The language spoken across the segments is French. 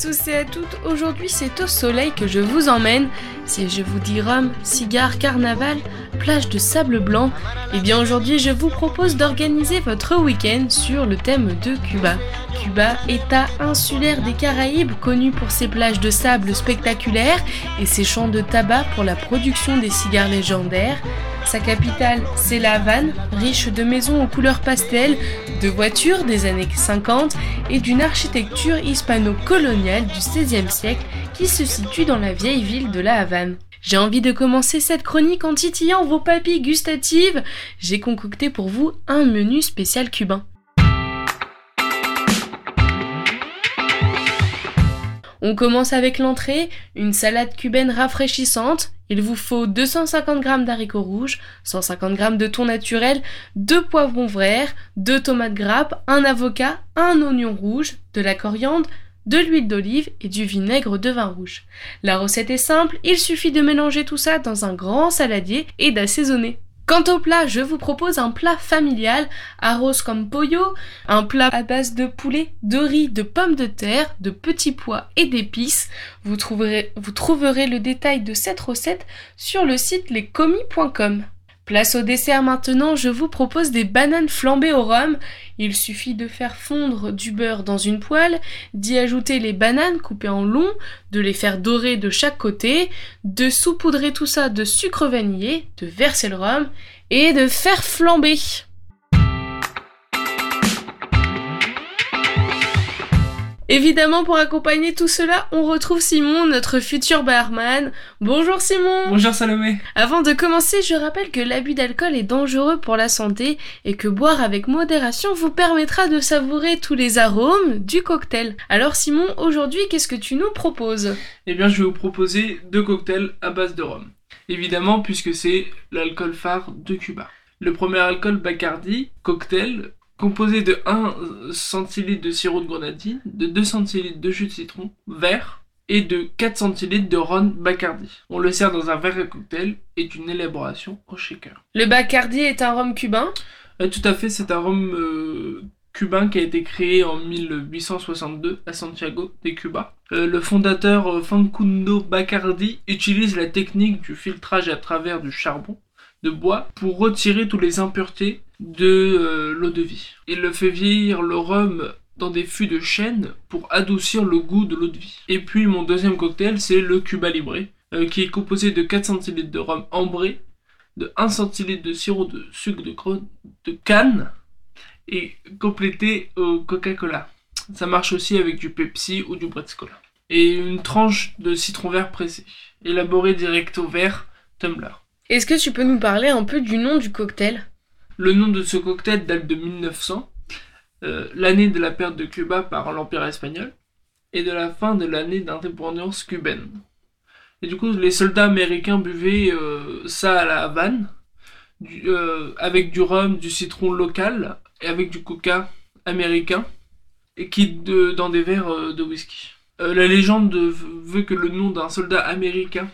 tous et à toutes, aujourd'hui c'est au soleil que je vous emmène. Si je vous dis rhum, cigare, carnaval, plage de sable blanc, eh bien aujourd'hui je vous propose d'organiser votre week-end sur le thème de Cuba. Cuba, état insulaire des Caraïbes, connu pour ses plages de sable spectaculaires et ses champs de tabac pour la production des cigares légendaires. Sa capitale, c'est La Havane, riche de maisons aux couleurs pastel, de voitures des années 50 et d'une architecture hispano-coloniale du XVIe siècle qui se situe dans la vieille ville de La Havane. J'ai envie de commencer cette chronique en titillant vos papilles gustatives. J'ai concocté pour vous un menu spécial cubain. On commence avec l'entrée, une salade cubaine rafraîchissante. Il vous faut 250 g d'haricots rouges, 150 g de thon naturel, 2 poivrons verts, 2 tomates grappes, un avocat, un oignon rouge, de la coriandre, de l'huile d'olive et du vinaigre de vin rouge. La recette est simple, il suffit de mélanger tout ça dans un grand saladier et d'assaisonner. Quant au plat, je vous propose un plat familial, arroz comme pollo, un plat à base de poulet, de riz, de pommes de terre, de petits pois et d'épices. Vous trouverez, le détail de cette recette sur le site lescomis.com. Place au dessert maintenant, je vous propose des bananes flambées au rhum. Il suffit de faire fondre du beurre dans une poêle, d'y ajouter les bananes coupées en long, de les faire dorer de chaque côté, de saupoudrer tout ça de sucre vanillé, de verser le rhum et de faire flamber. Évidemment, pour accompagner tout cela, on retrouve Simon, notre futur barman. Bonjour Simon Bonjour Salomé Avant de commencer, je rappelle que l'abus d'alcool est dangereux pour la santé et que boire avec modération vous permettra de savourer tous les arômes du cocktail. Alors Simon, aujourd'hui, qu'est-ce que tu nous proposes? Eh bien, je vais vous proposer deux cocktails à base de rhum. Évidemment, puisque c'est l'alcool phare de Cuba. Le premier alcool Bacardi, cocktail, composé de 1 centilitre de sirop de grenadine, de 2 centilitres de jus de citron vert et de 4 centilitres de rhum Bacardi. On le sert dans un verre à cocktail et une élaboration au shaker. Le Bacardi est un rhum cubain? Euh, tout à fait, c'est un rhum euh, cubain qui a été créé en 1862 à Santiago de Cuba. Euh, le fondateur Facundo Bacardi utilise la technique du filtrage à travers du charbon de bois pour retirer toutes les impuretés de euh, l'eau de vie. Il le fait vieillir le rhum dans des fûts de chêne pour adoucir le goût de l'eau de vie. Et puis mon deuxième cocktail, c'est le Cuba Libre, euh, qui est composé de 4 centilitres de rhum ambré, de 1 centilitre de sirop de sucre de, canne et complété au Coca-Cola. Ça marche aussi avec du Pepsi ou du Bretz Cola. Et une tranche de citron vert pressé, élaboré direct au verre tumbler. Est-ce que tu peux nous parler un peu du nom du cocktail? Le nom de ce cocktail date de 1900, euh, l'année de la perte de Cuba par l'Empire espagnol, et de la fin de l'année d'indépendance cubaine. Et du coup, les soldats américains buvaient euh, ça à la Havane, euh, avec du rhum, du citron local, et avec du coca américain, et qui dans des verres de whisky. La légende de- veut que le nom d'un soldat américain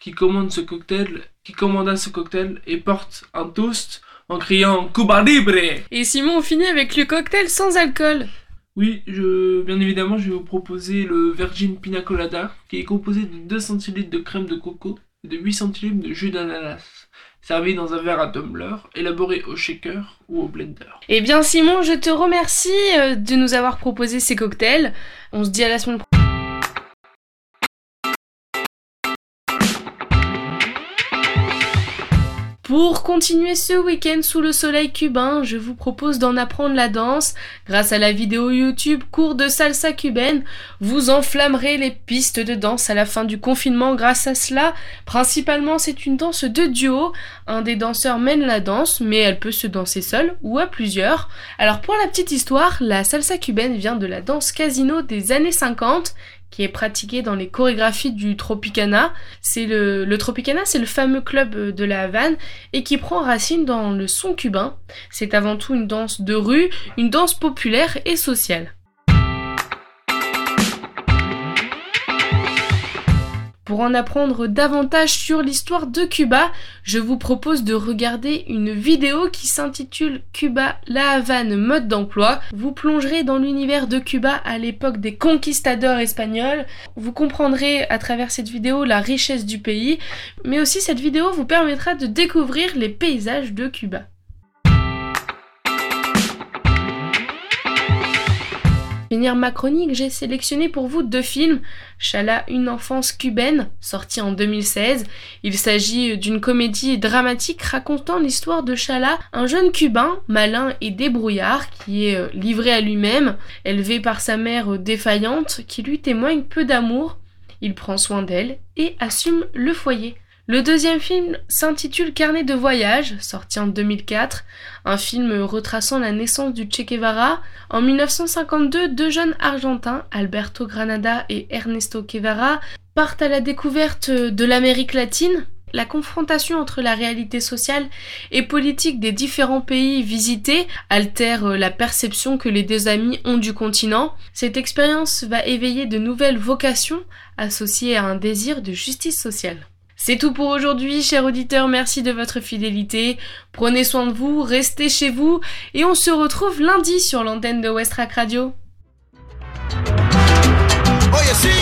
qui commande ce cocktail, qui commanda ce cocktail et porte un toast en criant Cuba Libre. Et Simon, on finit avec le cocktail sans alcool. Oui, je, bien évidemment, je vais vous proposer le Virgin Pina Colada, qui est composé de 2 centilitres de crème de coco et de 8 centilitres de jus d'ananas, servi dans un verre à tumbler, élaboré au shaker ou au blender. Eh bien Simon, je te remercie euh, de nous avoir proposé ces cocktails. On se dit à la semaine prochaine. Pour continuer ce week-end sous le soleil cubain, je vous propose d'en apprendre la danse. Grâce à la vidéo YouTube Cours de salsa cubaine, vous enflammerez les pistes de danse à la fin du confinement grâce à cela. Principalement, c'est une danse de duo. Un des danseurs mène la danse, mais elle peut se danser seule ou à plusieurs. Alors pour la petite histoire, la salsa cubaine vient de la danse casino des années 50 qui est pratiquée dans les chorégraphies du Tropicana. C'est le, le Tropicana, c'est le fameux club euh, de la Havane et qui prend racine dans le son cubain. C'est avant tout une danse de rue, une danse populaire et sociale. Pour en apprendre davantage sur l'histoire de Cuba, je vous propose de regarder une vidéo qui s'intitule Cuba, la Havane, mode d'emploi. Vous plongerez dans l'univers de Cuba à l'époque des conquistadors espagnols. Vous comprendrez à travers cette vidéo la richesse du pays, mais aussi cette vidéo vous permettra de découvrir les paysages de Cuba. Finir ma chronique, j'ai sélectionné pour vous deux films. Chala, une enfance cubaine, sorti en 2016. Il s'agit d'une comédie dramatique racontant l'histoire de Chala, un jeune cubain, malin et débrouillard, qui est euh, livré à lui-même, élevé par sa mère défaillante, qui lui témoigne peu d'amour. Il prend soin d'elle et assume le foyer. Le deuxième film s'intitule Carnet de voyage, sorti en 2004, un film retraçant la naissance du Che Guevara. En 1952, deux jeunes Argentins, Alberto Granada et Ernesto Guevara, partent à la découverte de l'Amérique latine. La confrontation entre la réalité sociale et politique des différents pays visités altère la perception que les deux amis ont du continent. Cette expérience va éveiller de nouvelles vocations associées à un désir de justice sociale. C'est tout pour aujourd'hui, chers auditeurs. Merci de votre fidélité. Prenez soin de vous, restez chez vous et on se retrouve lundi sur l'antenne de Westrack Radio. Oh,